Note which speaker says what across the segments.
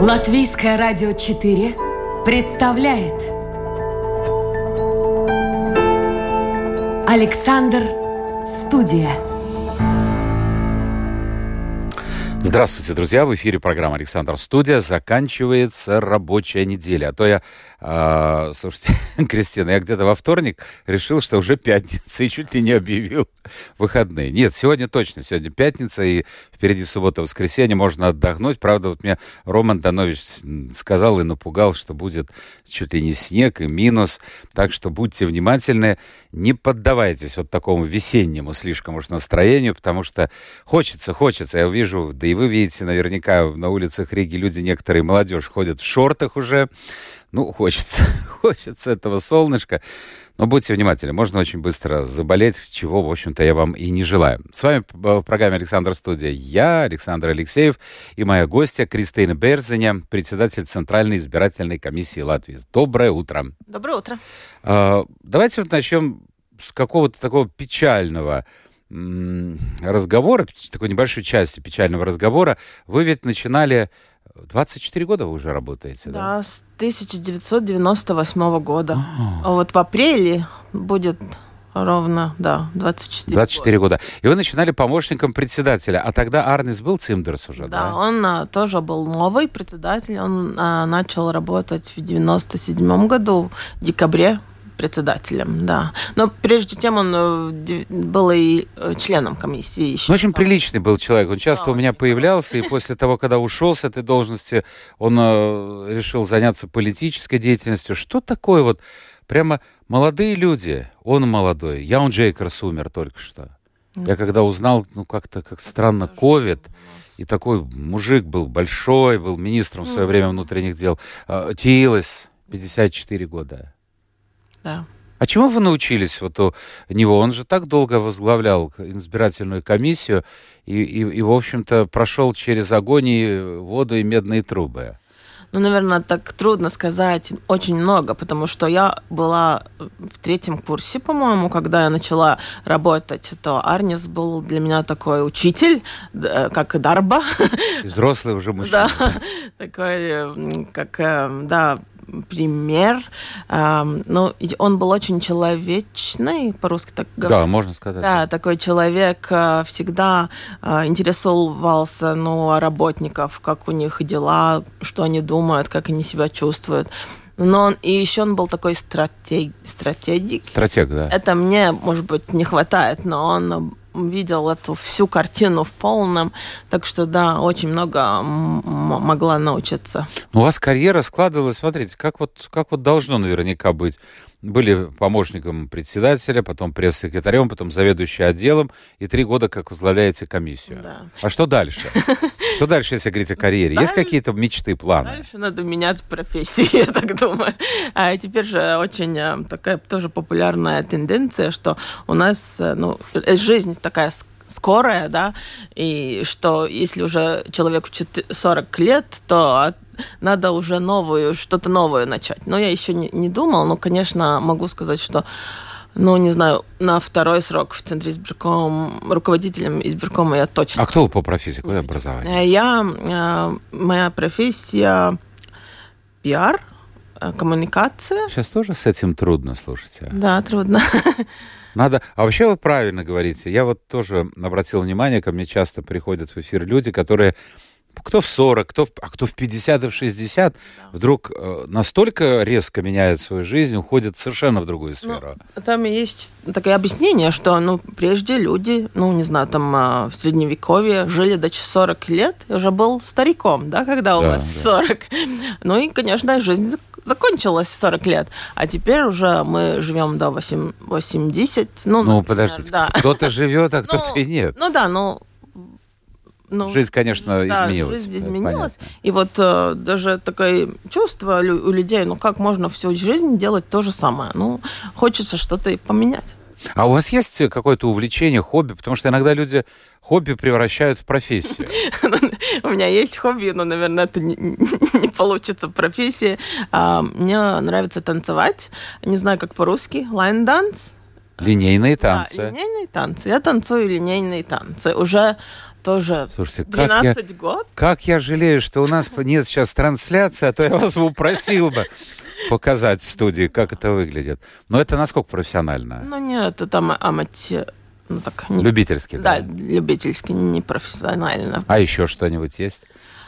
Speaker 1: Латвийское радио 4 представляет Александр Студия.
Speaker 2: Здравствуйте, друзья! В эфире программа «Александр Студия». Заканчивается рабочая неделя. А то я, э, слушайте, Кристина, я где-то во вторник решил, что уже пятница, и чуть ли не объявил выходные. Нет, сегодня точно, сегодня пятница, и впереди суббота-воскресенье, можно отдохнуть. Правда, вот мне Роман Данович сказал и напугал, что будет чуть ли не снег и минус. Так что будьте внимательны, не поддавайтесь вот такому весеннему слишком уж настроению, потому что хочется, хочется. Я вижу, да и вы видите наверняка на улицах Риги люди, некоторые молодежь ходят в шортах уже. Ну, хочется, хочется этого солнышка. Но будьте внимательны, можно очень быстро заболеть, чего, в общем-то, я вам и не желаю. С вами в программе «Александр Студия» я, Александр Алексеев, и моя гостья Кристина Берзеня, председатель Центральной избирательной комиссии Латвии. Доброе утро.
Speaker 3: Доброе утро.
Speaker 2: А, давайте вот начнем с какого-то такого печального разговора, такой небольшой части печального разговора. Вы ведь начинали 24 года вы уже работаете, да?
Speaker 3: Да, с 1998 года. А вот в апреле будет ровно, да, 24
Speaker 2: 24 года. года. И вы начинали помощником председателя. А тогда Арнис был Цимдерс уже, да?
Speaker 3: Да, он а, тоже был новый председатель. Он а, начал работать в 97 году, в декабре председателем, да. Но прежде тем он э, был и э, членом комиссии. Еще.
Speaker 2: Ну, очень приличный был человек. Он часто да, у меня появлялся, и после того, когда ушел с этой должности, он э, решил заняться политической деятельностью. Что такое вот прямо молодые люди? Он молодой. Я он Джейкерс умер только что. Я когда узнал, ну как-то как странно, ковид, и такой мужик был большой, был министром в свое время внутренних дел. Тилес, 54 года.
Speaker 3: Да.
Speaker 2: А чему вы научились вот у него? Он же так долго возглавлял избирательную комиссию и, и, и в общем-то, прошел через огонь и воду и медные трубы.
Speaker 3: Ну, наверное, так трудно сказать очень много, потому что я была в третьем курсе, по-моему, когда я начала работать, то Арнис был для меня такой учитель, как Дарба.
Speaker 2: взрослый уже мужчина.
Speaker 3: Да, такой, как, э, да, пример. Ну, он был очень человечный, по-русски так
Speaker 2: говорят. Да, можно сказать.
Speaker 3: Да, такой человек э, всегда э, интересовался, ну, работников, как у них дела, что они думают, как они себя чувствуют. Но он, и еще он был такой стратег, стратегик.
Speaker 2: Стратег, да.
Speaker 3: Это мне, может быть, не хватает, но он видел эту всю картину в полном. Так что, да, очень много могла научиться.
Speaker 2: Ну, у вас карьера складывалась, смотрите, как вот, как вот должно наверняка быть были помощником председателя, потом пресс-секретарем, потом заведующим отделом, и три года как возглавляете комиссию.
Speaker 3: Да.
Speaker 2: А что дальше? Что дальше, если говорить о карьере? Есть какие-то мечты, планы?
Speaker 3: Дальше надо менять профессию, я так думаю. А теперь же очень э, такая тоже популярная тенденция, что у нас э, ну, э, жизнь такая скорая, да, и что если уже человеку 40 лет, то надо уже новую, что-то новое начать. Но я еще не, не думал, но, конечно, могу сказать, что ну, не знаю, на второй срок в Центре избирком, руководителем избиркома я точно.
Speaker 2: А кто вы по профессии, какое образование?
Speaker 3: Я, э, моя профессия пиар, э, коммуникация.
Speaker 2: Сейчас тоже с этим трудно, слушайте.
Speaker 3: Да, трудно.
Speaker 2: Надо... А вообще вы правильно говорите. Я вот тоже обратил внимание, ко мне часто приходят в эфир люди, которые кто в 40, кто в, а кто в 50 и в 60, да. вдруг э, настолько резко меняет свою жизнь, уходит совершенно в другую ну, сферу.
Speaker 3: Ну, там есть такое объяснение, что ну, прежде люди, ну, не знаю, там э, в Средневековье жили до 40 лет, уже был стариком, да, когда у да, вас да. 40. Ну и, конечно, жизнь закончилась 40 лет, а теперь уже мы живем до 8, 80.
Speaker 2: Ну, ну подождите, да. кто-то живет, а кто-то ну, и нет.
Speaker 3: Ну да, ну
Speaker 2: ну, жизнь, конечно, да, изменилась.
Speaker 3: Жизнь изменилась. Понятно. И вот э, даже такое чувство у людей, ну как можно всю жизнь делать то же самое? Ну, хочется что-то поменять.
Speaker 2: А у вас есть какое-то увлечение, хобби? Потому что иногда люди хобби превращают в профессию.
Speaker 3: У меня есть хобби, но, наверное, это не получится профессия. А, мне нравится танцевать. Не знаю, как по-русски. Line dance.
Speaker 2: Линейные танцы.
Speaker 3: Да, линейные танцы. Я танцую линейные танцы уже тоже
Speaker 2: Слушайте, как я,
Speaker 3: 12 год.
Speaker 2: как я жалею, что у нас нет сейчас трансляции, а то я вас бы упросил бы показать в студии, как это выглядит. Но это насколько профессионально?
Speaker 3: Ну нет, это ама- амати- ну, так, не-
Speaker 2: Любительский,
Speaker 3: да,
Speaker 2: да?
Speaker 3: любительски, не профессионально.
Speaker 2: А еще что-нибудь есть?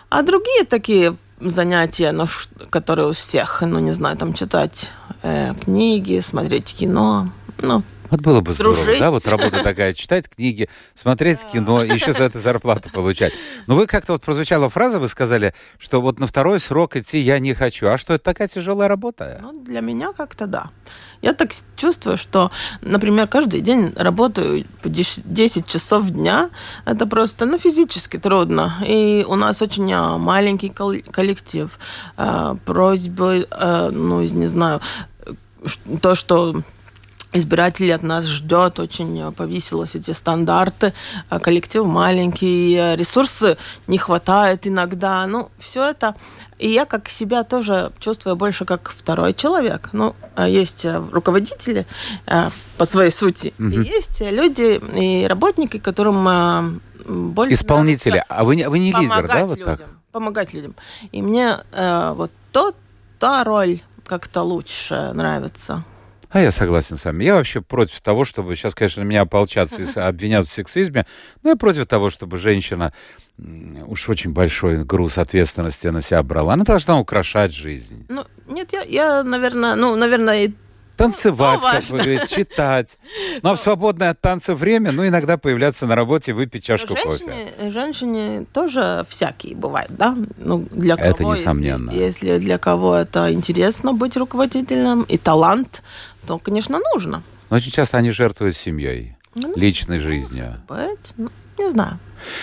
Speaker 3: А другие такие занятия, ну, которые у всех, ну, не знаю, там читать э, книги, смотреть кино, ну,
Speaker 2: Вот было бы здорово,
Speaker 3: Дружить.
Speaker 2: да, вот работа такая, читать книги, смотреть кино, и еще за это зарплату получать. Но вы как-то вот прозвучала фраза, вы сказали, что вот на второй срок идти я не хочу. А что, это такая тяжелая работа?
Speaker 3: ну, для меня как-то да. Я так чувствую, что, например, каждый день работаю по деш- 10 часов дня. Это просто, ну, физически трудно. И у нас очень а, маленький кол- коллектив. А, Просьбы, а, ну, из- не знаю, э, то, что избиратели от нас ждет, очень э, повысилось эти стандарты, а коллектив маленький, э, ресурсы не хватает иногда, ну, все это. И я как себя тоже чувствую больше как второй человек. Ну, э, есть э, руководители по своей сути,
Speaker 2: Мгм.
Speaker 3: и есть люди и работники, которым больше
Speaker 2: Исполнители. А вы не, вы не лидер, да, вот
Speaker 3: людям,
Speaker 2: так?
Speaker 3: помогать людям. И мне э, вот то, та роль как-то лучше нравится.
Speaker 2: А я согласен с вами. Я вообще против того, чтобы... Сейчас, конечно, меня ополчатся и обвинят в сексизме, но я против того, чтобы женщина уж очень большой груз ответственности на себя брала. Она должна украшать жизнь.
Speaker 3: Ну, нет, я, я наверное, ну, наверное, и
Speaker 2: Танцевать,
Speaker 3: Ну,
Speaker 2: как вы
Speaker 3: важно.
Speaker 2: говорите, читать. Ну, а в свободное от танца время, ну, иногда появляться на работе, выпить чашку кофе.
Speaker 3: женщине, женщине тоже всякие бывают, да? Ну, для
Speaker 2: Это
Speaker 3: кого, если-
Speaker 2: несомненно.
Speaker 3: Если, для кого это интересно быть руководителем и талант, то, конечно, нужно.
Speaker 2: Но очень часто они жертвуют семьей,
Speaker 3: Ну,
Speaker 2: личной жизнью.
Speaker 3: Быть, ну, не знаю.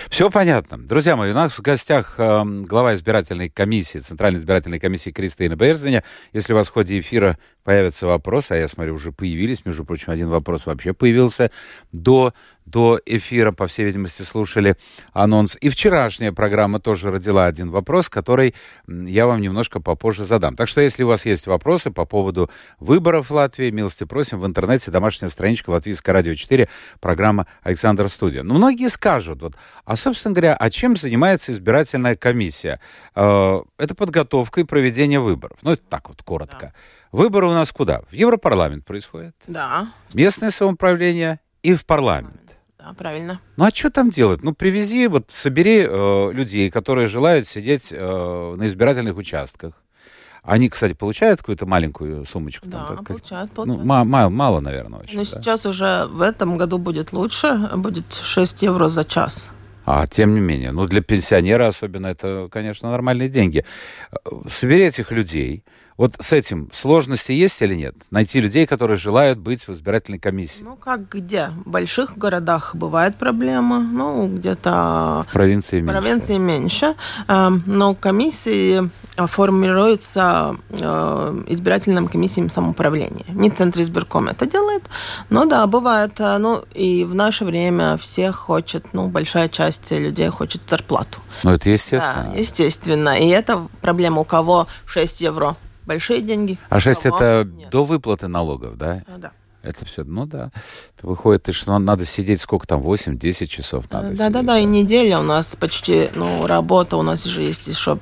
Speaker 2: Все понятно. Друзья мои, у нас в гостях эм, глава избирательной комиссии, Центральной избирательной комиссии Кристина Берзиня. Если у вас в ходе эфира появятся вопросы, а я смотрю, уже появились, между прочим, один вопрос вообще появился до, до эфира, по всей видимости, слушали анонс. И вчерашняя программа тоже родила один вопрос, который я вам немножко попозже задам. Так что, если у вас есть вопросы по поводу выборов в Латвии, милости просим, в интернете домашняя страничка Латвийское радио 4, программа Александр Студия. Но многие скажут, вот, а, собственно говоря, а чем занимается избирательная комиссия? Э, Это подготовка и проведение выборов. Ну, это так вот, коротко. Выборы у нас куда? В Европарламент происходят,
Speaker 3: Да,
Speaker 2: местное самоуправление и в парламент.
Speaker 3: да, правильно.
Speaker 2: Ну а что там делать? Ну привези, вот собери э, людей, которые желают сидеть э, на избирательных участках. Они, кстати, получают какую-то маленькую сумочку?
Speaker 3: Да,
Speaker 2: там, как-
Speaker 3: получают,
Speaker 2: ну,
Speaker 3: получают.
Speaker 2: ма- ма- мало, наверное, очень.
Speaker 3: Но
Speaker 2: да.
Speaker 3: сейчас уже в этом году будет лучше, будет 6 евро за час.
Speaker 2: А тем не менее, ну для пенсионера особенно это, конечно, нормальные деньги. Э, Собери этих людей. Вот с этим сложности есть или нет? Найти людей, которые желают быть в избирательной комиссии.
Speaker 3: Ну, как где? В больших городах бывает проблема, ну, где-то
Speaker 2: в провинции
Speaker 3: в
Speaker 2: меньше.
Speaker 3: провинции меньше. Эм, Но комиссии формируются э, избирательным комиссиям самоуправления. Не Центр избирком это делает, но да, бывает. э, Ну, и в наше время все хочет, ну, большая часть людей хочет зарплату.
Speaker 2: Ну это естественно.
Speaker 3: Да, естественно. И это проблема, у кого 6 евро. Большие деньги.
Speaker 2: а 6
Speaker 3: у кого
Speaker 2: это
Speaker 3: нет.
Speaker 2: до выплаты налогов, да?
Speaker 3: Ну, да.
Speaker 2: Это все, ну да. Это выходит, и что надо сидеть сколько там, 8-10 часов надо
Speaker 3: Да,
Speaker 2: сидеть,
Speaker 3: да, да, и неделя у нас почти, ну, работа у нас же есть еще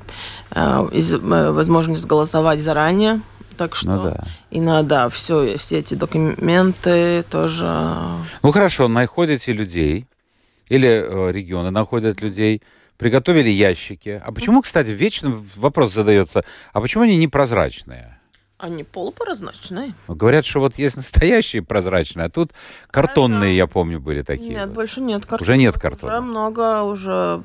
Speaker 3: э, из- э, возможность голосовать заранее, так что
Speaker 2: Ну да.
Speaker 3: и надо все, все эти документы тоже.
Speaker 2: Ну хорошо, находите людей, или э, регионы находят людей, приготовили ящики. А почему, кстати, вечно вопрос задается, а почему они непрозрачные?
Speaker 3: Они полупрозрачные.
Speaker 2: Ну, Говорят, что вот есть настоящие прозрачные, а тут картонные, я помню, были такие.
Speaker 3: Нет,
Speaker 2: вот.
Speaker 3: больше нет картона.
Speaker 2: Уже нет
Speaker 3: Уже
Speaker 2: картона.
Speaker 3: много, уже,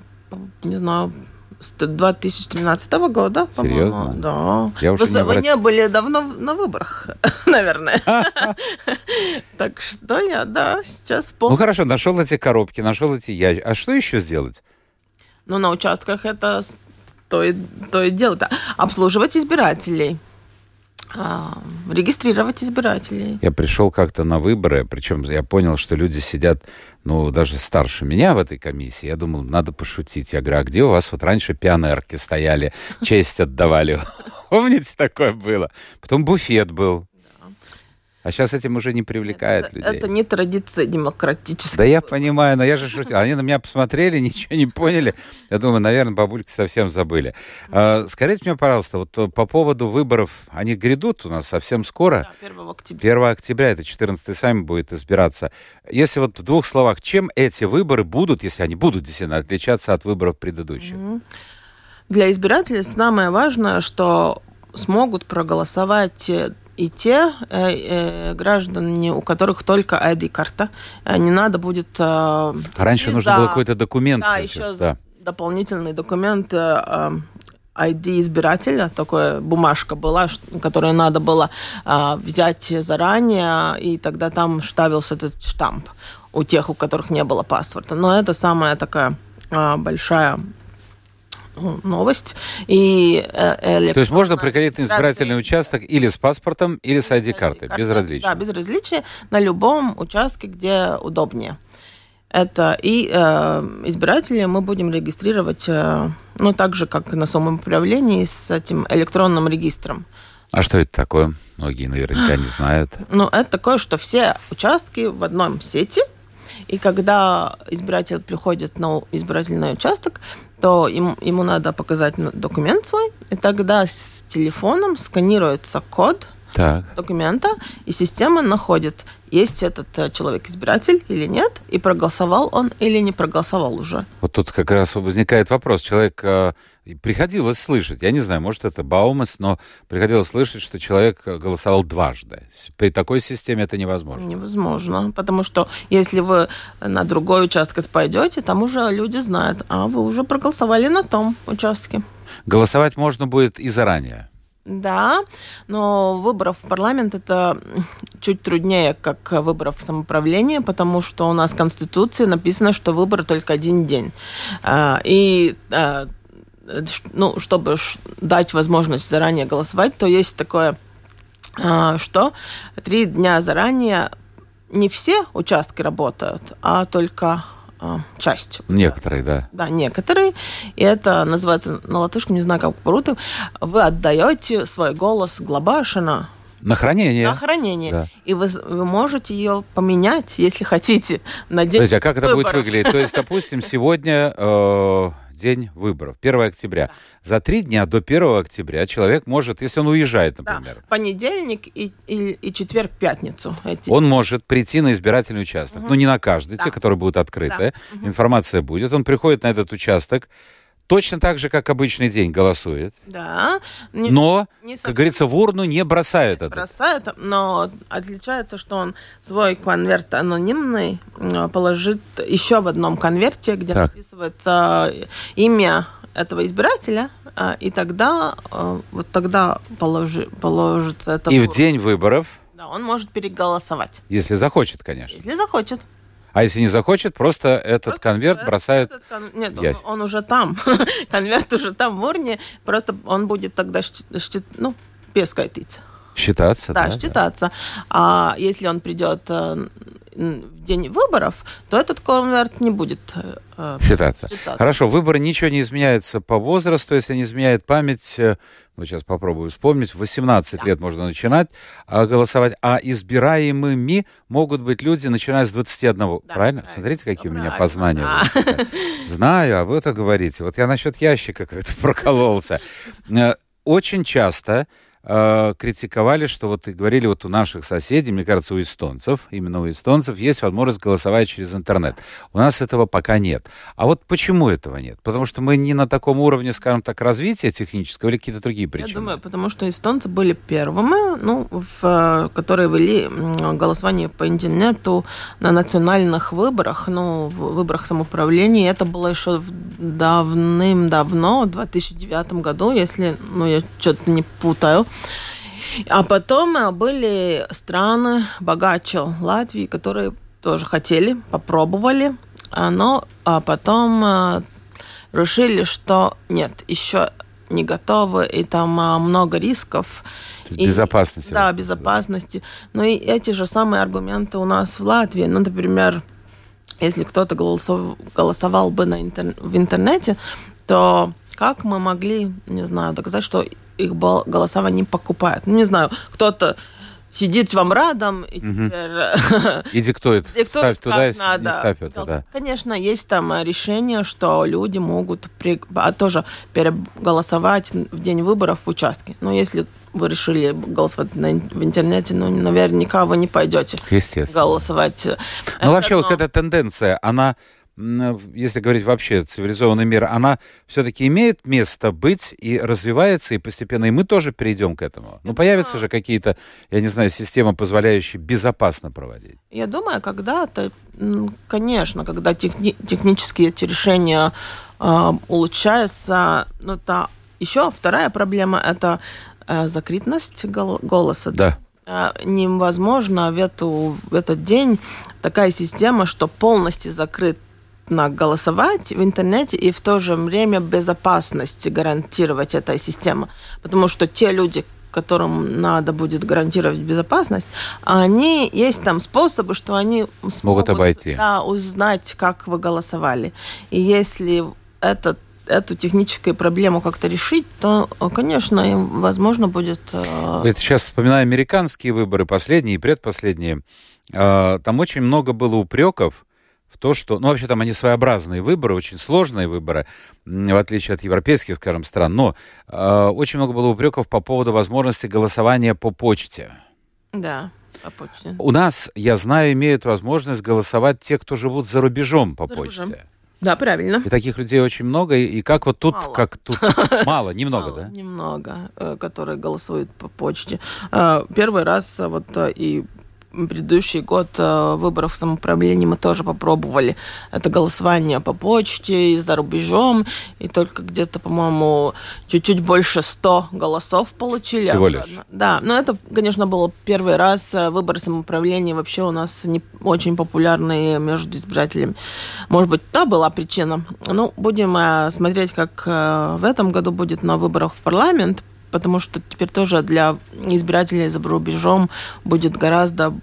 Speaker 3: не знаю, с 2013 года,
Speaker 2: Серьезно?
Speaker 3: по-моему. Да.
Speaker 2: Я уже
Speaker 3: Вы,
Speaker 2: не обрат-
Speaker 3: не были давно на выборах, наверное. Так что я, да, сейчас
Speaker 2: Ну
Speaker 3: пол...
Speaker 2: хорошо, нашел эти коробки, нашел эти ящики. А что еще сделать?
Speaker 3: Ну, на участках это то и, то и дело. да. Обслуживать избирателей. А, регистрировать избирателей.
Speaker 2: Я пришел как-то на выборы, причем я понял, что люди сидят, ну, даже старше меня в этой комиссии. Я думал, надо пошутить. Я говорю, а где у вас вот раньше пионерки стояли, честь отдавали? Помните, такое было? Потом буфет был. А сейчас этим уже не привлекает
Speaker 3: это,
Speaker 2: людей.
Speaker 3: Это не традиция демократическая.
Speaker 2: Да я понимаю, но я же шутил. Они на меня посмотрели, ничего не поняли. Я думаю, наверное, бабульки совсем забыли. А, скажите мне, пожалуйста, вот э, по поводу выборов, они грядут у нас совсем скоро.
Speaker 3: Да, 1 октября.
Speaker 2: 1 октября, это 14 сами будет избираться. Если вот в двух словах, чем эти выборы будут, если они будут действительно отличаться от выборов предыдущих?
Speaker 3: Для избирателей самое важное, что смогут проголосовать э, и те э, э, граждане, у которых только ID-карта. Э, Не надо будет... э,
Speaker 2: Раньше нужно
Speaker 3: за-
Speaker 2: было какой-то документ.
Speaker 3: Да,
Speaker 2: вообще,
Speaker 3: еще
Speaker 2: да.
Speaker 3: дополнительный документ э, э, ID избирателя, такая бумажка была, которую надо было э, взять заранее, и тогда там ставился этот штамп у тех, у которых не было паспорта. Но это самая такая э, большая ну, новость. И, э,
Speaker 2: То есть можно приходить на избирательный участок или с паспортом, или с ID-картой, без различия.
Speaker 3: Да, без различия, на любом участке, где удобнее. Это и э, избиратели мы будем регистрировать, э, ну, так же, как на самоуправлении, с этим электронным регистром.
Speaker 2: А что это такое? Многие наверняка не знают.
Speaker 3: Ну, это такое, что все участки в одном сети, и когда избиратель приходит на избирательный участок, то ему, ему надо показать документ свой, и тогда с телефоном сканируется код
Speaker 2: Так.
Speaker 3: документа, и система находит, есть этот э, человек-избиратель или нет, и проголосовал он или не проголосовал уже.
Speaker 2: Вот тут как раз возникает вопрос. Человек э, приходилось слышать, я не знаю, может это Баумас, но приходилось слышать, что человек э, голосовал дважды. При такой системе это невозможно.
Speaker 3: Невозможно, потому что если вы на другой участок пойдете, там уже люди знают, а вы уже проголосовали на том участке.
Speaker 2: Голосовать можно будет и заранее.
Speaker 3: Да, но выборов в парламент это чуть труднее, как выборов в самоуправление, потому что у нас в Конституции написано, что выборы только один день. А, И а, ну, чтобы дать возможность заранее голосовать, то есть такое, а, что три дня заранее не все участки работают, а только часть
Speaker 2: Некоторые, да.
Speaker 3: да, некоторые. И это называется на латышском, не знаю, как по-русски. Вы отдаете свой голос Глобашина
Speaker 2: На хранение.
Speaker 3: на хранение.
Speaker 2: Да.
Speaker 3: И вы, вы можете ее поменять, если хотите, на день
Speaker 2: Подождите, а как это будет
Speaker 3: выборов.
Speaker 2: выглядеть? То есть, допустим, сегодня э, день выборов, 1 октября. За три дня до 1 октября человек может, если он уезжает,
Speaker 3: Да,
Speaker 2: например,
Speaker 3: понедельник и, и, и четверг, пятницу. Эти.
Speaker 2: он может прийти на избирательный участок. Ну, не на каждый,
Speaker 3: Да.
Speaker 2: те, которые будут открыты. Информация будет. Он приходит на этот участок, точно так же, как обычный день, голосует.
Speaker 3: Да. Не-
Speaker 2: Но,
Speaker 3: не
Speaker 2: как говорится, в урну не бросает это.
Speaker 3: бросает, но отличается, что он свой конверт анонимный э, положит еще в одном конверте, где
Speaker 2: Так.
Speaker 3: написывается имя этого избирателя, а, и тогда э, вот тогда положи- положится это.
Speaker 2: И в день выборов,
Speaker 3: Да, он может переголосовать,
Speaker 2: если захочет, конечно.
Speaker 3: если захочет.
Speaker 2: А если не захочет, просто этот
Speaker 3: Просто
Speaker 2: конверт
Speaker 3: этот-
Speaker 2: бросает...
Speaker 3: этот кон- Нет, он, он уже там. Конверт уже там в урне. Просто он будет тогда ну, пескайтиться.
Speaker 2: Считаться, да?
Speaker 3: Да, считаться. А если он придет э, в день выборов, то этот конверт не будет э,
Speaker 2: Считаться.
Speaker 3: считаться.
Speaker 2: Хорошо, выборы ничего не изменяется по возрасту, если не изменяет память. Вот сейчас попробую вспомнить. В 18
Speaker 3: Да.
Speaker 2: лет можно начинать а, голосовать, а избираемыми могут быть люди, начиная с 21.
Speaker 3: Да,
Speaker 2: правильно?
Speaker 3: правильно.
Speaker 2: Смотрите, какие у меня
Speaker 3: Правильно,
Speaker 2: познания.
Speaker 3: да.
Speaker 2: Да. Знаю, а вы это говорите. Вот я насчет ящика как-то прокололся. Э, Очень часто э, критиковали, что вот и говорили вот у наших соседей, мне кажется, у эстонцев, именно у эстонцев есть возможность голосовать через интернет. У нас этого пока нет. А вот почему этого нет? Потому что мы не на таком уровне, скажем так, развития технического или какие-то другие причины?
Speaker 3: Я думаю, потому что эстонцы были первыми, ну, в, э, которые вели голосование по интернету на национальных выборах, ну, в выборах самоуправления. Это было еще в- давным-давно, в 2009 году, если, ну, я что-то не путаю. А потом э, были страны богаче Латвии, которые тоже хотели, попробовали, а, но а потом э, решили, что нет, еще не готовы, и там а, много рисков. И-
Speaker 2: безопасности.
Speaker 3: Да, безопасности. Ну и эти же самые аргументы у нас в Латвии. Ну, например, если кто-то голосов- голосовал бы на интер- в интернете, то как мы могли, не знаю, доказать, что их голосование покупают? Ну, не знаю, кто-то сидит вам рядом, и теперь...
Speaker 2: И диктует,
Speaker 3: диктует,
Speaker 2: ставь туда,
Speaker 3: надо.
Speaker 2: не ставь это, да.
Speaker 3: Конечно, есть там решение, что люди могут при... а, тоже переголосовать в день выборов в участке. Но если вы решили голосовать на, в интернете, ну, наверняка вы не пойдете
Speaker 2: Естественно.
Speaker 3: голосовать.
Speaker 2: Ну,
Speaker 3: Это
Speaker 2: вообще, вот
Speaker 3: одно.
Speaker 2: эта тенденция, она, м, если говорить вообще цивилизованный мир, она все-таки имеет место быть и развивается, и постепенно, и мы тоже перейдем к этому. Ну, появятся же какие-то, я не знаю, системы, позволяющие безопасно проводить.
Speaker 3: Я думаю, когда-то, конечно, когда техни- технические эти решения э, улучшаются, но та еще вторая проблема это э, закрытность гол- голоса.
Speaker 2: Да.
Speaker 3: Э, невозможно в, эту, в этот день такая система, что полностью закрыт на голосовать в интернете и в то же время безопасность гарантировать эта система. Потому что те люди, которым надо будет гарантировать безопасность, они есть там способы, что они смогут
Speaker 2: обойти.
Speaker 3: Да, узнать, как вы голосовали. И если этот эту техническую проблему как-то решить, то, конечно, им возможно будет...
Speaker 2: Это сейчас вспоминаю американские выборы, последние и предпоследние. А, Там очень много было упреков в то, что... Ну, вообще, там они своеобразные выборы, очень сложные выборы, в отличие от европейских, скажем, стран. Но а, очень много было упреков по поводу возможности голосования по почте.
Speaker 3: Да, по почте.
Speaker 2: У нас, я знаю, имеют возможность голосовать те, кто живут за рубежом по
Speaker 3: За рубежом. Да, правильно.
Speaker 2: И таких людей очень много. И как вот тут,
Speaker 3: Мало.
Speaker 2: как тут... Мало, немного, да?
Speaker 3: Немного, э, которые голосуют по почте. Э, Первый раз э, вот и предыдущий год э, выборов самоуправления мы тоже попробовали. Это голосование по почте и за рубежом. И только где-то, по-моему, чуть-чуть больше 100 голосов получили.
Speaker 2: Всего лишь.
Speaker 3: Да, но это, конечно, был первый раз э, выборы самоуправления вообще у нас не очень популярные между избирателями. Может быть, та была причина. Ну, будем э, смотреть, как в этом году будет на выборах в парламент, потому что теперь тоже для избирателей за рубежом будет гораздо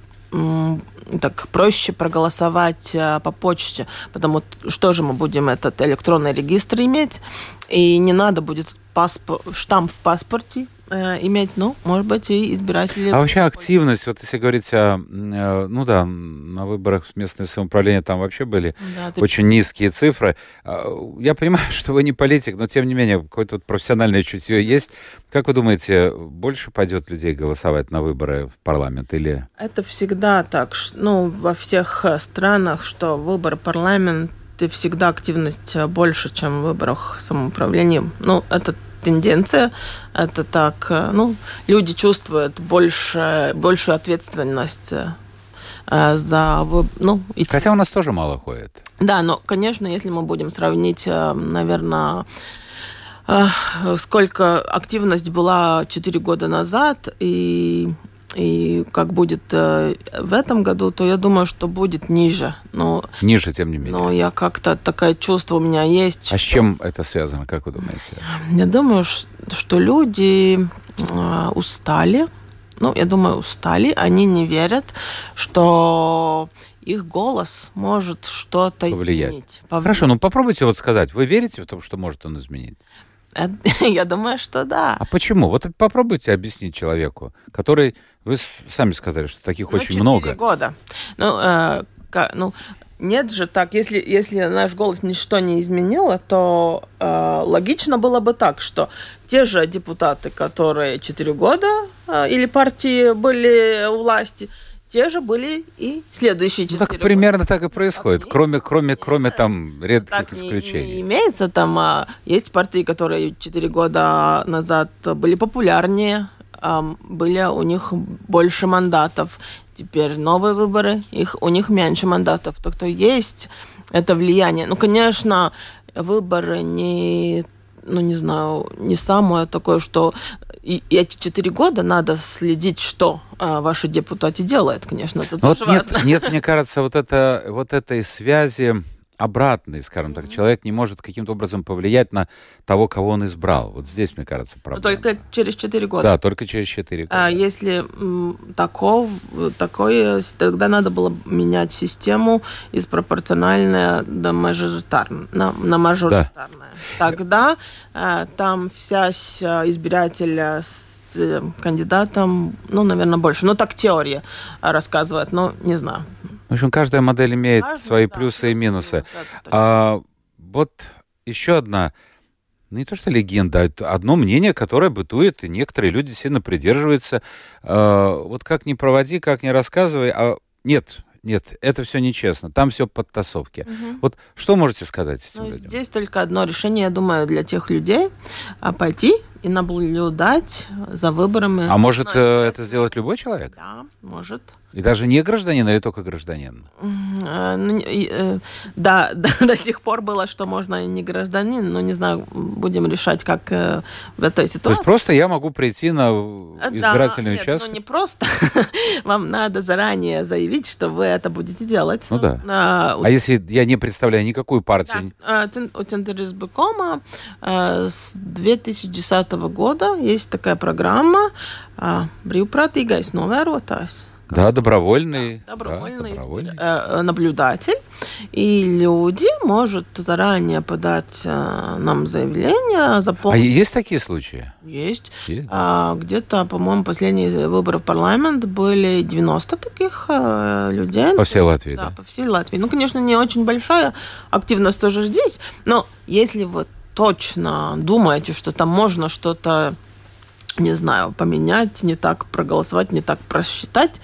Speaker 3: так проще проголосовать э, по почте, потому что же мы будем этот электронный регистр иметь, и не надо будет паспо- штамп в паспорте э, иметь, ну, может быть, и избиратели...
Speaker 2: А вообще активность, вот если говорить о, э, ну да, на выборах в местное самоуправление там вообще были
Speaker 3: Да, ты-
Speaker 2: очень низкие цифры. А, Я понимаю, что вы не политик, но тем не менее какое-то вот профессиональное чутье есть. Как вы думаете, больше пойдет людей голосовать на выборы в парламент или...
Speaker 3: Это всегда так, ну, во всех э, странах, что выбор парламента всегда активность больше, чем в выборах самоуправления. Ну, это тенденция, это так, э, ну, люди чувствуют больше, большую ответственность э, э, за, ну, и
Speaker 2: Хотя у нас тоже мало ходит.
Speaker 3: да, но, конечно, если мы будем сравнить, наверное, сколько активность была 4 года назад и, и как будет э, в этом году, то я думаю, что будет ниже. Но,
Speaker 2: Ниже, тем не менее.
Speaker 3: но я как-то такое чувство у меня есть.
Speaker 2: А с
Speaker 3: что-
Speaker 2: чем это связано, как вы думаете?
Speaker 3: Я думаю, что люди э, устали. Ну, я думаю, устали. Они не верят, что их голос может что-то
Speaker 2: Повлиять.
Speaker 3: изменить. Повлиять.
Speaker 2: Хорошо, ну попробуйте вот сказать, вы верите в то, что может он изменить?
Speaker 3: Э, Я думаю, что да.
Speaker 2: А почему? Вот попробуйте объяснить человеку, который, вы сами сказали, что таких
Speaker 3: Ну,
Speaker 2: очень
Speaker 3: четыре
Speaker 2: много.
Speaker 3: года. Ну, э, ка- ну, нет же так, если, если наш голос ничто не изменило, то э, логично было бы так, что те же депутаты, которые 4 года э, или партии были у власти, те же были и следующие
Speaker 2: Ну,
Speaker 3: 4
Speaker 2: так примерно так и происходит,
Speaker 3: Так,
Speaker 2: кроме, кроме, кроме там редких
Speaker 3: так не, не
Speaker 2: исключений.
Speaker 3: имеется там. а, есть партии, которые 4 года назад были популярнее, были у них больше мандатов. Теперь новые выборы, их, у них меньше мандатов. Так то есть это влияние. Ну, конечно, выборы не ну, не знаю, не самое такое, что и, и эти четыре года надо следить, что а, ваши депутаты делают, конечно, это тоже
Speaker 2: вот нет,
Speaker 3: важно.
Speaker 2: нет, мне кажется, вот, это, вот этой связи обратной, скажем так. Человек не может каким-то образом повлиять на того, кого он избрал. Вот здесь, мне кажется,
Speaker 3: Но
Speaker 2: проблема.
Speaker 3: только через четыре года.
Speaker 2: Да, только через 4 года.
Speaker 3: А если таков, такое, тогда надо было менять систему из пропорциональной до мажоритарной, на, на мажоритарное. Тогда э, там вся с- избирателя с- э, кандидатам, ну, наверное, больше. Ну, так теория рассказывает, но не знаю.
Speaker 2: В общем, каждая модель имеет свои плюсы и минусы. а, вот еще одна, ну, не то что легенда, а одно мнение, которое бытует, и некоторые люди сильно придерживаются. А, вот как ни проводи, как ни рассказывай, а нет, нет, это все нечестно, там все подтасовки. Угу. Вот что можете сказать этим ну,
Speaker 3: людям? Здесь только одно решение, я думаю, для тех людей а пойти и наблюдать за выборами.
Speaker 2: А может ну, это сделать любой человек?
Speaker 3: Да, может.
Speaker 2: И даже не гражданин или только гражданин?
Speaker 3: Э, э, да, до сих пор было, что можно и не гражданин, но не знаю, будем решать, как э, в этой ситуации. То
Speaker 2: есть просто я могу прийти на избирательный
Speaker 3: да,
Speaker 2: участок?
Speaker 3: Нет, ну не просто. Вам надо заранее заявить, что вы это будете делать.
Speaker 2: Ну да. А, а если я не представляю никакую партию?
Speaker 3: Да, у Центризбекома с 2010 года есть такая программа «Брīvprātīgais novērotājs».
Speaker 2: Да, добровольный,
Speaker 3: да, добровольный, да, добровольный. Э, наблюдатель. И люди могут заранее подать э, нам заявление.
Speaker 2: Заполнить. А есть такие случаи?
Speaker 3: Есть. есть. А, где-то, по-моему, последние выборы в парламент были 90 таких э, людей.
Speaker 2: По всей Латвии, да?
Speaker 3: Да, по всей Латвии. Ну, конечно, не очень большая активность тоже здесь, но если вы точно думаете, что там можно что-то не знаю, поменять, не так проголосовать, не так просчитать,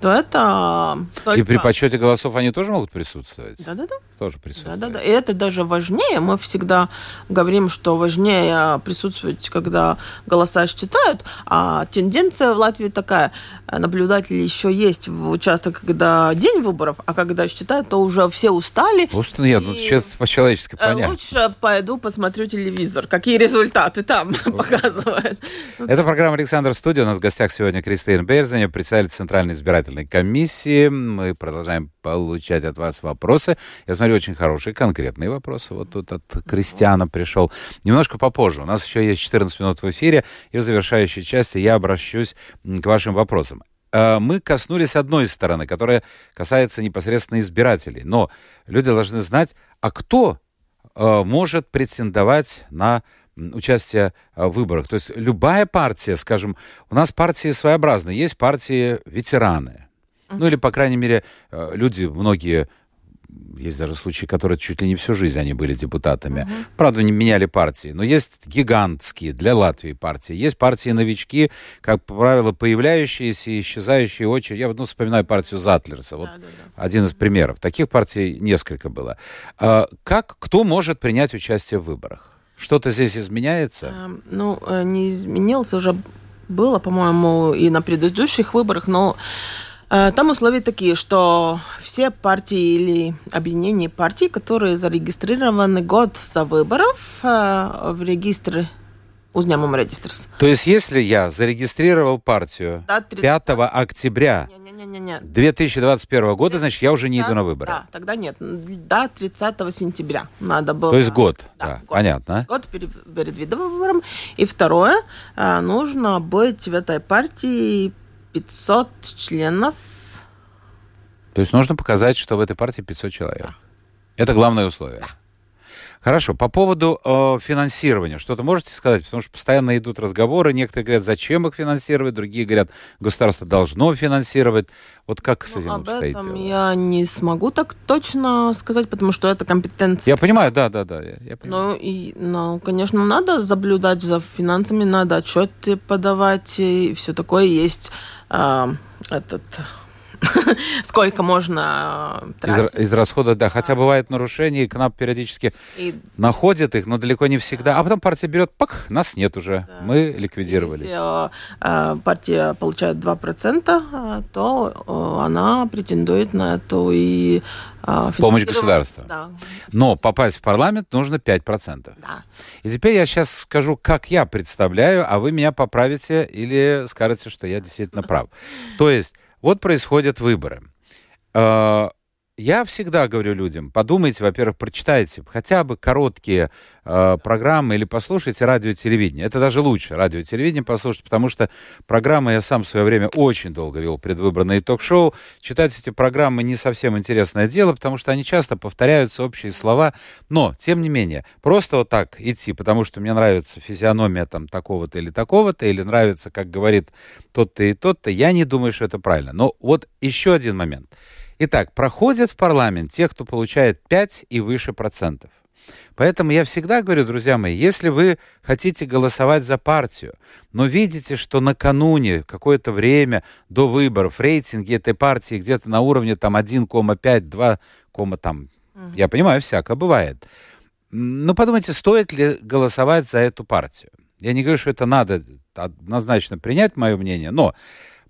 Speaker 3: то это
Speaker 2: только... И при подсчете голосов они тоже могут присутствовать?
Speaker 3: Да-да-да.
Speaker 2: Тоже присутствовать.
Speaker 3: Да-да-да. И это даже важнее. Мы всегда говорим, что важнее присутствовать, когда голоса считают. А тенденция в Латвии такая. Наблюдатели еще есть в участок, когда день выборов, а когда считают, то уже все устали.
Speaker 2: Устали, нет, ну сейчас по-человечески
Speaker 3: э, понятно. Лучше пойду посмотрю телевизор, какие результаты там показывают.
Speaker 2: Это программа «Александр Студия». У нас в гостях сегодня Кристина Берзаня, председатель Центральной избирательной избирательной комиссии. Мы продолжаем получать от вас вопросы. Я смотрю, очень хорошие, конкретные вопросы. Вот тут от Кристиана пришел. Немножко попозже. У нас еще есть 14 минут в эфире, и в завершающей части я обращусь к вашим вопросам. Э, мы коснулись одной стороны, которая касается непосредственно избирателей. Но люди должны знать, а кто э, может претендовать на участия в выборах. То есть любая партия, скажем, у нас партии своеобразные. Есть партии ветераны. Ну или, по крайней мере, э, люди, многие есть даже случаи, которые чуть ли не всю жизнь они были депутатами. Uh-huh. Правда, не меняли партии. Но есть гигантские для Латвии партии. Есть партии-новички, как правило, появляющиеся и исчезающие очень. Я ну, вспоминаю партию Затлерса. Вот да, да, да. один из примеров. Таких партий несколько было. А, как, кто может принять участие в выборах? Что-то здесь изменяется? А,
Speaker 3: ну, э, не изменилось, уже было, по-моему, и на предыдущих выборах, но э, там условия такие, что все партии или объединения партий, которые зарегистрированы год за выборов э, в регистре uzņēmuma reģistrs.
Speaker 2: То есть, если я зарегистрировал партию 5 октября не, не, не, не. 2021 года, значит, я уже не иду на выборы.
Speaker 3: Да, тогда нет. До 30 сентября надо было.
Speaker 2: То есть год, да, да год. понятно.
Speaker 3: Год перед, перед выбором. И второе, а, нужно быть в этой партии 500 членов.
Speaker 2: То есть нужно показать, что в этой партии 500 человек. Да. Это главное условие. Да. Хорошо, по поводу э, финансирования, что-то можете сказать? Потому что постоянно идут разговоры, некоторые говорят, зачем их финансировать, другие говорят, государство должно финансировать. Вот как с ну, этим
Speaker 3: об
Speaker 2: обстоит
Speaker 3: этом дело? я не смогу так точно сказать, потому что это компетенция.
Speaker 2: Я понимаю, да, да, да. Я, я
Speaker 3: понимаю. Ну, и, ну, конечно, надо заблюдать за финансами, надо отчеты подавать, и все такое есть. Э, этот сколько можно
Speaker 2: э, тратить. Из, из расхода, да. Хотя бывает нарушения, и КНАП периодически и... находит их, но далеко не всегда. А потом партия берет, пак, нас нет уже. Да. Мы ликвидировались.
Speaker 3: Если э, партия получает 2%, э, то она претендует на эту и
Speaker 2: Помощь государства. Да. Но попасть в парламент нужно 5%.
Speaker 3: Да.
Speaker 2: И теперь я сейчас скажу, как я представляю, а вы меня поправите или скажете, что я действительно прав. То есть вот происходят выборы. А, я всегда говорю людям, подумайте, во-первых, прочитайте хотя бы короткие э, программы или послушайте радио телевидение. Это даже лучше радио телевидение послушать, потому что программы я сам в свое время очень долго вел предвыборные ток-шоу. Читать эти программы не совсем интересное дело, потому что они часто повторяются, общие слова. Но, тем не менее, просто вот так идти, потому что мне нравится физиономия там такого-то или такого-то, или нравится, как говорит тот-то и тот-то, я не думаю, что это правильно. Но вот еще один момент – Итак, проходят в парламент те, кто получает 5 и выше процентов. Поэтому я всегда говорю, друзья мои, если вы хотите голосовать за партию, но видите, что накануне, какое-то время до выборов, рейтинги этой партии где-то на уровне там 1,5, 2, там, угу. я понимаю, всякое бывает. Но подумайте, стоит ли голосовать за эту партию. Я не говорю, что это надо однозначно принять, мое мнение, но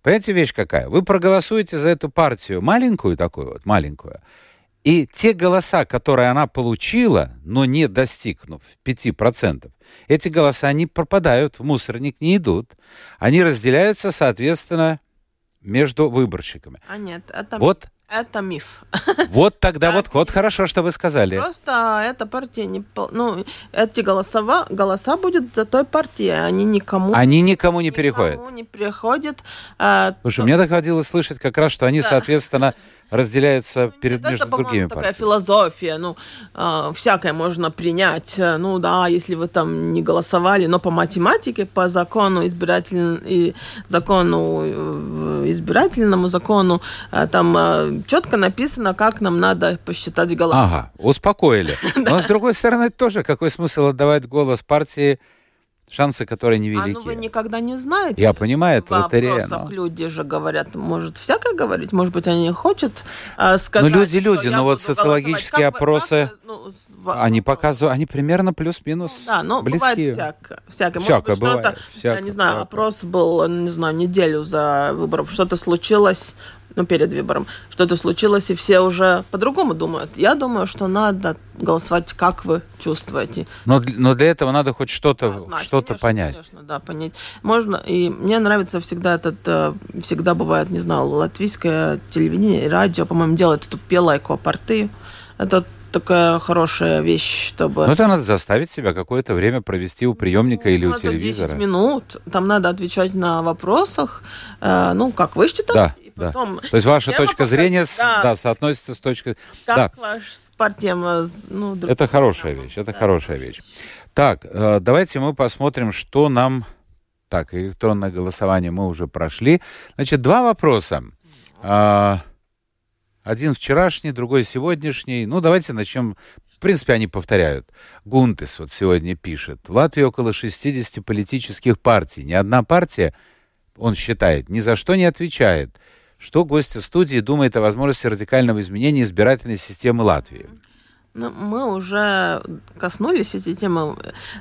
Speaker 2: Понимаете, вещь какая? Вы проголосуете за эту партию, маленькую такую вот, маленькую, и те голоса, которые она получила, но не достигнув 5%, эти голоса, они пропадают, в мусорник не идут. Они разделяются, соответственно, между выборщиками.
Speaker 3: А нет, это...
Speaker 2: Вот
Speaker 3: это миф.
Speaker 2: Вот тогда вот, вот хорошо, что вы сказали.
Speaker 3: Просто эта партия не... Ну, эти голосова, голоса будут за той партией, они никому...
Speaker 2: Они никому не переходят.
Speaker 3: Никому не переходят. А,
Speaker 2: Слушай, мне доходилось слышать как раз, что они, соответственно, разделяются перед между это, другими
Speaker 3: такая партиями. философия, ну, э, всякое можно принять, ну да, если вы там не голосовали, но по математике, по закону избирательному, и закону, э, избирательному закону, э, там э, четко написано, как нам надо посчитать голоса.
Speaker 2: Ага, успокоили. Но с другой стороны, тоже какой смысл отдавать голос партии, шансы, которые невелики. А ну
Speaker 3: вы никогда не знаете.
Speaker 2: Я понимаю, это лотерея.
Speaker 3: Но... люди же говорят, может всякое говорить, может быть, они не хотят а, сказать.
Speaker 2: Ну люди, люди, но вот социологические опросы, вы, ну, они показывают, они примерно плюс-минус
Speaker 3: Да, но
Speaker 2: близкие.
Speaker 3: бывает всякое. Всякое,
Speaker 2: всякое быть, бывает.
Speaker 3: Всякое, я не знаю, всякое. опрос был, не знаю, неделю за выбором, что-то случилось, ну, перед выбором, что-то случилось, и все уже по-другому думают. Я думаю, что надо голосовать, как вы чувствуете.
Speaker 2: Но, но для этого надо хоть что-то
Speaker 3: да,
Speaker 2: что
Speaker 3: конечно,
Speaker 2: понять.
Speaker 3: Конечно, да, понять. Можно, и мне нравится всегда этот, э, всегда бывает, не знаю, латвийское телевидение, радио, по-моему, делает эту пелайку порты. Это такая хорошая вещь, чтобы...
Speaker 2: Ну, это надо заставить себя какое-то время провести у приемника ну, или у телевизора.
Speaker 3: 10 минут. Там надо отвечать на вопросах. Э, ну, как вы считаете?
Speaker 2: Да. Потом, да. То есть ваша точка зрения да. Да, соотносится с точкой...
Speaker 3: Как
Speaker 2: да.
Speaker 3: ваш партия... Ну,
Speaker 2: друг... Это хорошая вещь, это да. хорошая вещь. Так, э, давайте мы посмотрим, что нам... Так, электронное голосование мы уже прошли. Значит, два вопроса. А, один вчерашний, другой сегодняшний. Ну, давайте начнем. В принципе, они повторяют. Гунтес вот сегодня пишет. В Латвии около 60 политических партий. Ни одна партия, он считает, ни за что не отвечает. Что гости студии думает о возможности радикального изменения избирательной системы Латвии?
Speaker 3: Ну, мы уже коснулись этой темы.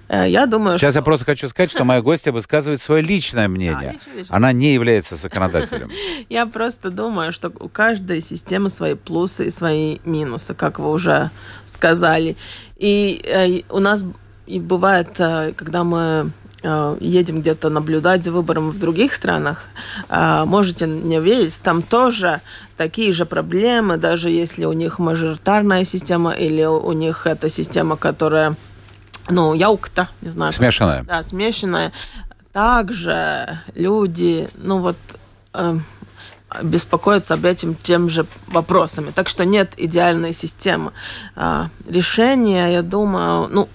Speaker 3: Э, я думаю,
Speaker 2: Сейчас что... я просто хочу сказать, что моя гостья высказывает свое личное мнение. Она не является законодателем.
Speaker 3: Я просто думаю, что у каждой системы свои плюсы и свои минусы, как вы уже сказали. И э, у нас и бывает, э, когда мы едем где-то наблюдать за выбором в других странах, можете не верить, там тоже такие же проблемы, даже если у них мажоритарная система или у них это система, которая, ну, яукта, не знаю.
Speaker 2: Смешанная.
Speaker 3: Да, смешанная. Также люди, ну вот, э, беспокоятся об этим тем же вопросами. Так что нет идеальной системы. Э, решение, я думаю, ну,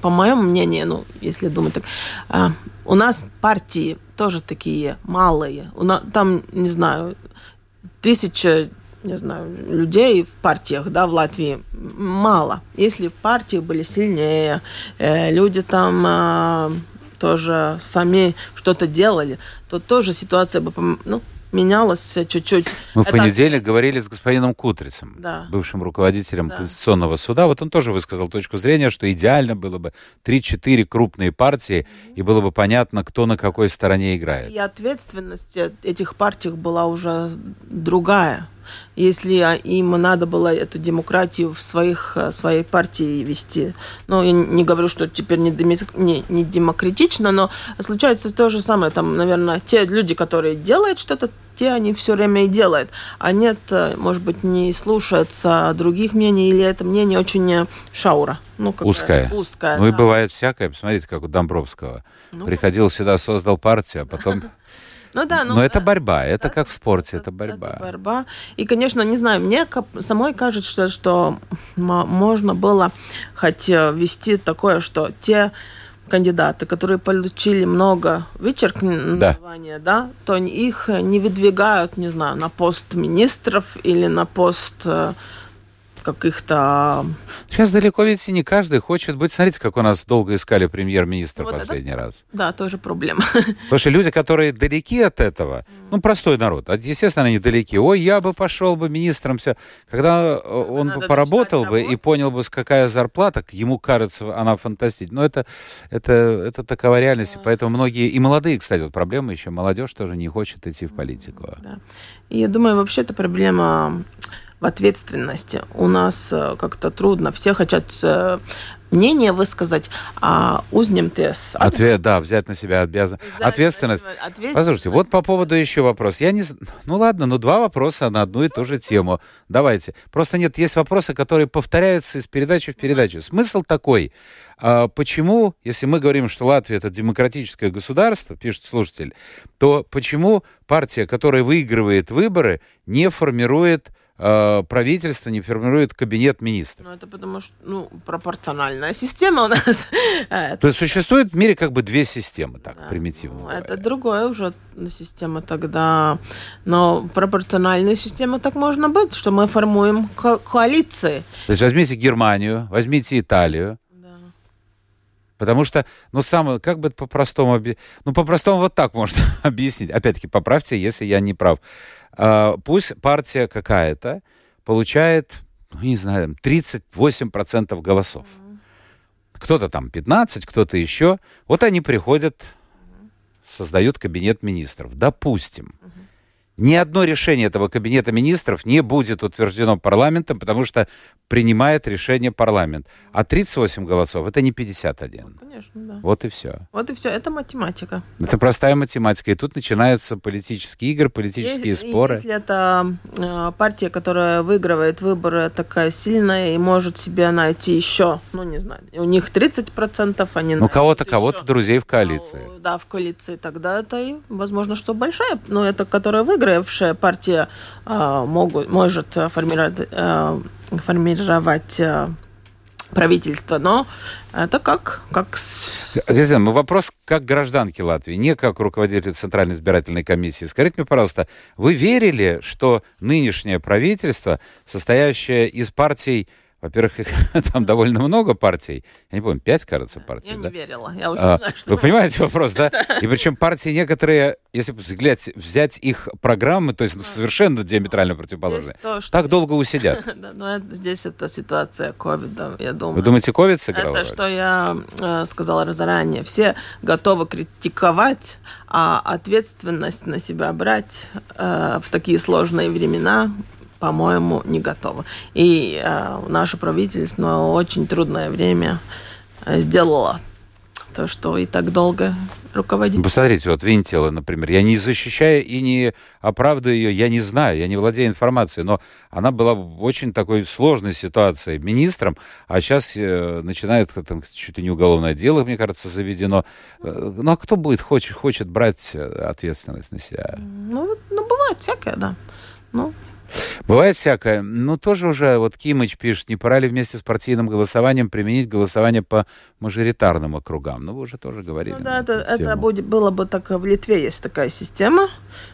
Speaker 3: по моему мнению, ну, если думать так, э, у нас партии тоже такие малые. У нас, там, не знаю, тысяча не знаю, людей в партиях, да, в Латвии мало. Если в партиях были сильнее, э, люди там э, тоже сами что-то делали, то тоже ситуация бы, ну, менялось чуть-чуть.
Speaker 2: Мы в Это... понедельник говорили с господином Кутрицем,
Speaker 3: да.
Speaker 2: бывшим руководителем да. Конституционного суда. Вот он тоже высказал точку зрения, что идеально было бы 3-4 крупные партии, mm-hmm. и было бы понятно, кто на какой стороне играет.
Speaker 3: И ответственность этих партий была уже другая. Если им надо было эту демократию в своих, э, своей партии вести. Ну, я не говорю, что теперь не, не, не демократично, но случается то же самое. Там, наверное, те люди, которые делают что-то, те они все время и делают. А нет, э, может быть, не слушаются других мнений, или это мнение очень шаура.
Speaker 2: Ну, узкая.
Speaker 3: Узкая,
Speaker 2: Ну да. и бывает всякое. Посмотрите, как у Домбровского. Ну, Приходил сюда, создал партию, а потом
Speaker 3: ну да,
Speaker 2: ну, Но это борьба, это да, как в спорте, это, это борьба.
Speaker 3: Это борьба. И, конечно, не знаю, мне самой кажется, что можно было хоть э, вести такое, что те кандидаты, которые получили много вычеркивания, да. да, то их не выдвигают, не знаю, на пост министров или на пост э, каких-то...
Speaker 2: Сейчас далеко ведь и не каждый хочет быть. Смотрите, как у нас долго искали премьер-министра вот последний это... раз.
Speaker 3: Да, тоже проблема.
Speaker 2: Потому что люди, которые далеки от этого, ну, простой народ, а, естественно, они далеки. Ой, я бы пошел бы министром, все. Когда э, он Надо бы поработал бы и понял бы, какая зарплата, ему кажется, она фантастична. Но это, это, это такова реальность. Да. Поэтому многие, и молодые, кстати, вот проблема еще, молодежь тоже не хочет идти в политику.
Speaker 3: Да. И я думаю, вообще это проблема в ответственности. У нас э, как-то трудно. Все хотят э, мнение высказать, а узнем тес.
Speaker 2: Ответ, да, взять на себя обязан... ответственность. ответственность. Послушайте, вот по поводу еще вопрос. Я не... Ну ладно, ну два вопроса на одну и ту же тему. Давайте. Просто нет, есть вопросы, которые повторяются из передачи в передачу. Смысл такой. А почему, если мы говорим, что Латвия это демократическое государство, пишет слушатель, то почему партия, которая выигрывает выборы, не формирует э, правительство не формирует кабинет министров.
Speaker 3: Ну, это потому что, ну, пропорциональная система у нас.
Speaker 2: То есть существует в мире как бы две системы, так, да. примитивно.
Speaker 3: Ну, это другая уже система тогда. Но пропорциональная система так можно быть, что мы формуем ко коалиции.
Speaker 2: То есть возьмите Германию, возьмите Италию, Потому что, ну, самое, как бы по-простому, ну, по-простому вот так можно объяснить. Опять-таки, поправьте, если я не прав. А, пусть партия какая-то получает, ну, не знаю, 38% голосов. Кто-то там 15, кто-то еще. Вот они приходят, создают кабинет министров. Допустим. Ни одно решение этого кабинета министров не будет утверждено парламентом, потому что принимает решение парламент. А 38 голосов это не 51. Ну, конечно, да. Вот и все.
Speaker 3: Вот и все. Это математика.
Speaker 2: Это простая математика. И тут начинаются политические игры, политические
Speaker 3: если,
Speaker 2: споры.
Speaker 3: Если это э, партия, которая выигрывает выборы, такая сильная и может себе найти еще, ну не знаю, у них 30%, они
Speaker 2: Ну кого-то, кого-то друзей в коалиции.
Speaker 3: Ну, да, в коалиции. Тогда это и, возможно, что большая, но это которая выиграет выигравшая партия э, могут, может формировать, э, формировать э, правительство, но это как... как...
Speaker 2: Кристина, вопрос как гражданки Латвии, не как руководитель Центральной избирательной комиссии. Скажите мне, пожалуйста, вы верили, что нынешнее правительство, состоящее из партий во-первых, там довольно много партий. Я не помню, пять, кажется, партий.
Speaker 3: Я
Speaker 2: да?
Speaker 3: не верила. Я уже а, знаю, что...
Speaker 2: Вы понимаете вопрос, да? И причем партии некоторые, если взглянуть, взять их программы, то есть ну, совершенно диаметрально противоположные, то, так долго усидят.
Speaker 3: да, но это, здесь это ситуация ковида, я думаю.
Speaker 2: Вы думаете, ковид сыграл?
Speaker 3: Это, что я э, сказала заранее. Все готовы критиковать, а ответственность на себя брать э, в такие сложные времена по-моему, не готовы. И э, наше правительство очень трудное время э, сделало то, что и так долго руководит.
Speaker 2: Посмотрите, вот Винтила, например, я не защищаю и не оправдываю ее, я не знаю, я не владею информацией, но она была в очень такой сложной ситуации министром, а сейчас э, начинает там чуть ли не уголовное дело, мне кажется, заведено. Э, ну а кто будет, хочет, хочет брать э, ответственность на себя?
Speaker 3: Ну, ну бывает всякое, да. Ну,
Speaker 2: Бывает всякое. Ну, тоже уже, вот Кимыч пишет, не пора ли вместе с партийным голосованием применить голосование по мажоритарным округам? Ну, вы уже тоже говорили. Ну,
Speaker 3: да, это, это будет, было бы так, в Литве есть такая система.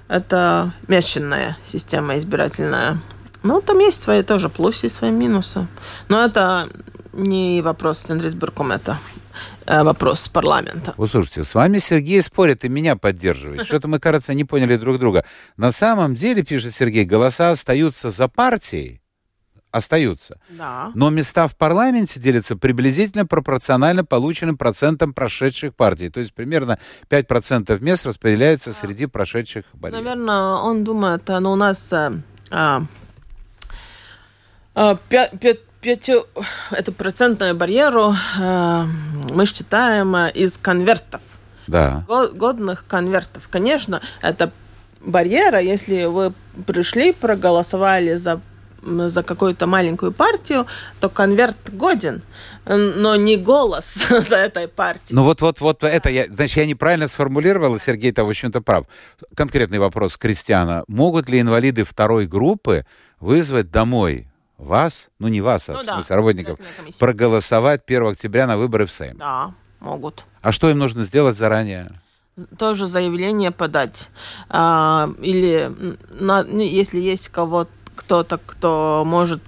Speaker 3: Это мященная система избирательная. Ну, там есть свои тоже плюсы и свои минусы. Но это не вопрос с Центризбургом, это вопрос парламента.
Speaker 2: Вот слушайте, с вами Сергей спорит и меня поддерживает. Что-то мы, кажется, не поняли друг друга. На самом деле, пишет Сергей, голоса остаются за партией, остаются.
Speaker 3: Да.
Speaker 2: Но места в парламенте делятся приблизительно пропорционально полученным процентам прошедших партий. То есть примерно 5% мест распределяются да. среди прошедших
Speaker 3: болезней. Наверное, он думает, ну, у нас э, а, а, пя- пя- пятью, эту процентную барьеру а, мы считаем а, из конвертов,
Speaker 2: Да.
Speaker 3: го- годных конвертов. Конечно, это барьера, если вы пришли, проголосовали за за какую-то маленькую партию, то конверт годен, но не голос за этой партией.
Speaker 2: Ну вот, вот, вот это я, значит, я неправильно сформулировал, Сергей-то, в общем-то, прав. Конкретный вопрос Кристиана. Могут ли инвалиды второй группы вызвать домой вас, ну не вас, а
Speaker 3: Ну
Speaker 2: в
Speaker 3: да,
Speaker 2: смысле работников, проголосовать 1 октября на выборы в Сейм?
Speaker 3: Да, могут.
Speaker 2: А что им нужно сделать заранее?
Speaker 3: тоже заявление подать. А, или на- ну, если есть кого кто-то, кто может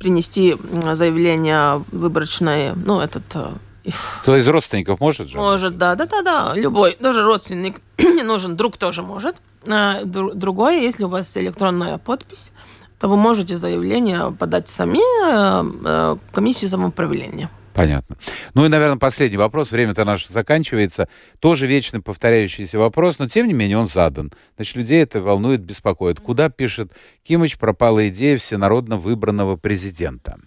Speaker 3: принести заявление выборочное, ну, этот э,
Speaker 2: Кто из родственников может же?
Speaker 3: может, да, да, да, да, любой, даже родственник не нужен, друг тоже может. А, дру- другое, если у вас электронная подпись, то вы можете заявление подать сами э, э, в комиссию самоуправления.
Speaker 2: Понятно. Ну и, наверное, последний вопрос. Время-то наше заканчивается. Тоже вечно повторяющийся вопрос, но тем не менее он задан. Значит, людей это волнует, беспокоит. Куда, пишет Кимыч, пропала идея всенародно выбранного президента?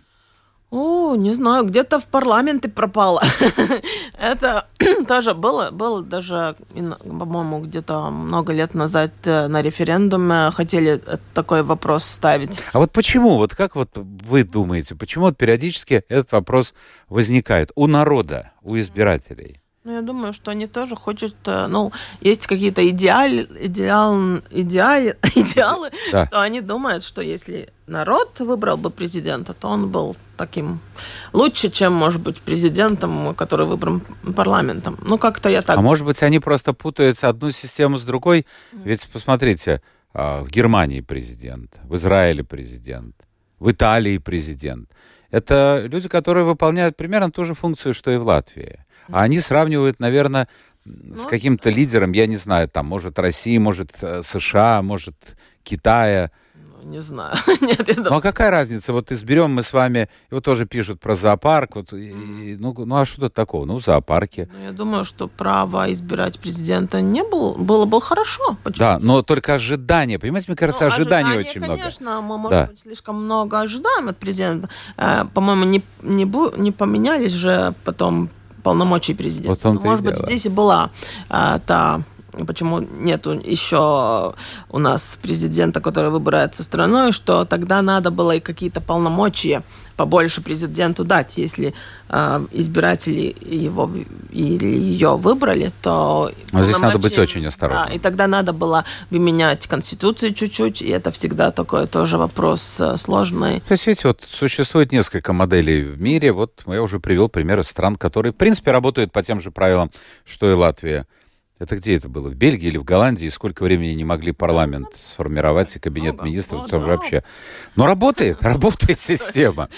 Speaker 3: О, не знаю, где-то в парламенте пропало. Это тоже было, было даже, по-моему, где-то много лет назад э, на референдуме хотели э, такой вопрос ставить.
Speaker 2: А вот почему, вот как вот вы думаете, почему вот периодически этот вопрос возникает у народа, у избирателей?
Speaker 3: Ну, я думаю, что они тоже хотят, э, ну, есть какие-то идеали, идеал, идеали, идеалы,
Speaker 2: Да.
Speaker 3: то они думают, что если народ выбрал бы президента, то он был таким лучше, чем, может быть, президентом, который выбран парламентом. Ну, как-то я так
Speaker 2: А может быть, они просто путают одну систему с другой? Ведь посмотрите, а, в Германии президент, в Израиле президент, в Италии президент. Это люди, которые выполняют примерно ту же функцию, что и в Латвии. А они сравнивают, наверное, с
Speaker 3: Ну,
Speaker 2: каким-то лидером, я не знаю, там, может, России, может, э, США, может, Китая.
Speaker 3: Ну, Не знаю. Нет, я
Speaker 2: Ну
Speaker 3: думаю,
Speaker 2: а какая разница? Вот изберем мы с вами, вот тоже пишут про зоопарк, вот, и- ну, ну а что тут такого? Ну, в зоопарке.
Speaker 3: ну, я думаю, что право избирать президента не было, было бы хорошо. Почему?
Speaker 2: Да, но только ожидания, понимаете, мне кажется,
Speaker 3: Ну,
Speaker 2: ожиданий очень много.
Speaker 3: Конечно, мы, может
Speaker 2: Да.
Speaker 3: быть, слишком много ожидаем от президента. Э, По-моему, не, не, бу- не поменялись же потом полномочия президента.
Speaker 2: Вот и
Speaker 3: может быть,
Speaker 2: дело.
Speaker 3: здесь и была э, та почему нету еще у нас президента, который выбирается страной, что тогда надо было и какие-то полномочия побольше президенту дать. Если э, избиратели его или ее выбрали, то...
Speaker 2: Но здесь надо быть очень осторожным.
Speaker 3: Да, и тогда надо было менять конституцию чуть-чуть, и это всегда такой тоже вопрос э, сложный.
Speaker 2: То есть, видите, вот существует несколько моделей в мире. Вот я уже привел примеры стран, которые, в принципе, работают по тем же правилам, что и Латвия. Это где это было? В Бельгии или в Голландии? И сколько времени не могли парламент сформировать и кабинет
Speaker 3: Много.
Speaker 2: министров?
Speaker 3: Ну,
Speaker 2: Там
Speaker 3: да.
Speaker 2: вообще. Но работает, работает система.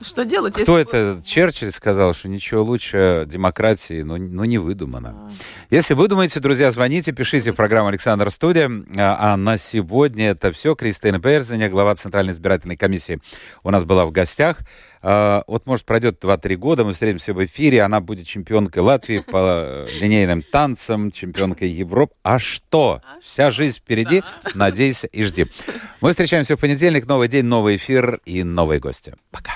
Speaker 3: Что делать?
Speaker 2: Кто это? Черчилль сказал, что ничего лучше демократии, но, но не выдумано. Если вы думаете, друзья, звоните, пишите в программу «Александр Студия». А а на сегодня это все. Кристина Берзиня, глава Центральной избирательной комиссии, у нас была в гостях. А, Вот, может, пройдет 2-3 года, мы встретимся в эфире, она будет чемпионкой Латвии по линейным танцам, чемпионкой Европы. А что? Вся жизнь впереди. Надейся и жди. Мы встречаемся в понедельник. Новый день, новый эфир и новые гости. Пока.